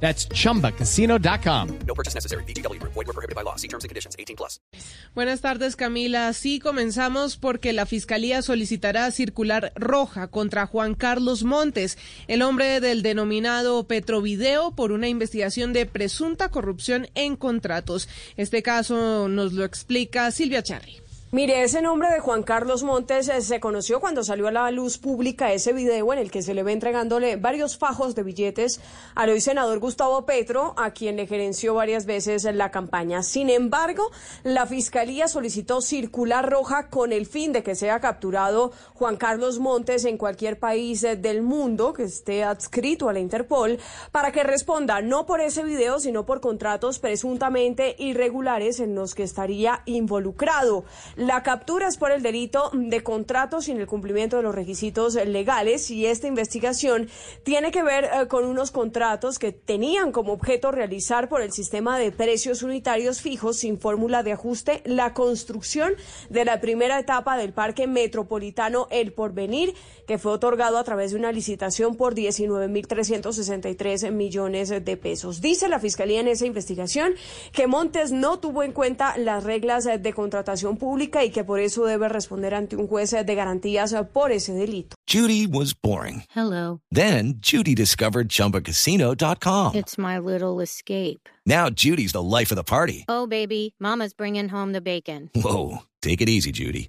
That's chumbacasino.com. No purchase necessary. BGW. Void were prohibited by law. See terms and conditions. 18 plus. Buenas tardes, Camila. Sí, comenzamos porque la Fiscalía solicitará circular roja contra Juan Carlos Montes, el hombre del denominado Petrovideo, por una investigación de presunta corrupción en contratos. Este caso nos lo explica Silvia Charri. Mire, ese nombre de Juan Carlos Montes eh, se conoció cuando salió a la luz pública ese video en el que se le ve entregándole varios fajos de billetes al hoy senador Gustavo Petro, a quien le gerenció varias veces la campaña. Sin embargo, la Fiscalía solicitó circular roja con el fin de que sea capturado Juan Carlos Montes en cualquier país eh, del mundo que esté adscrito a la Interpol para que responda no por ese video, sino por contratos presuntamente irregulares en los que estaría involucrado. La captura es por el delito de contratos sin el cumplimiento de los requisitos legales y esta investigación tiene que ver eh, con unos contratos que tenían como objeto realizar por el sistema de precios unitarios fijos sin fórmula de ajuste la construcción de la primera etapa del Parque Metropolitano El Porvenir, que fue otorgado a través de una licitación por 19.363 millones de pesos. Dice la Fiscalía en esa investigación que Montes no tuvo en cuenta las reglas de contratación pública y que por eso debe responder ante un juez de garantías por ese delito. Judy was boring. Hello. Then Judy discovered ChumbaCasino.com. It's my little escape. Now Judy's the life of the party. Oh, baby, Mama's bringing home the bacon. Whoa, take it easy, Judy.